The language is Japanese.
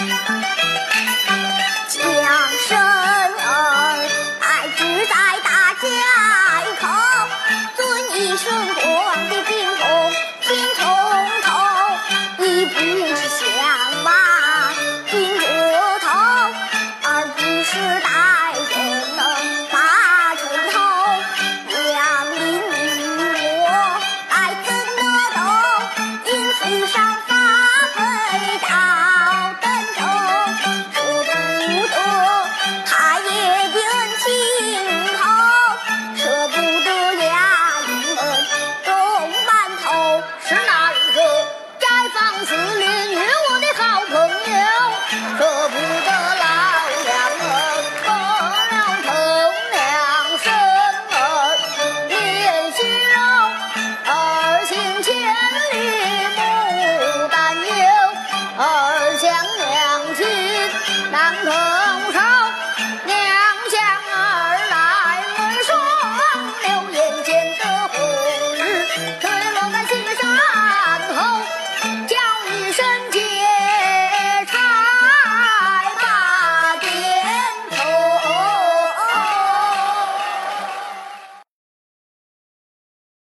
えっ?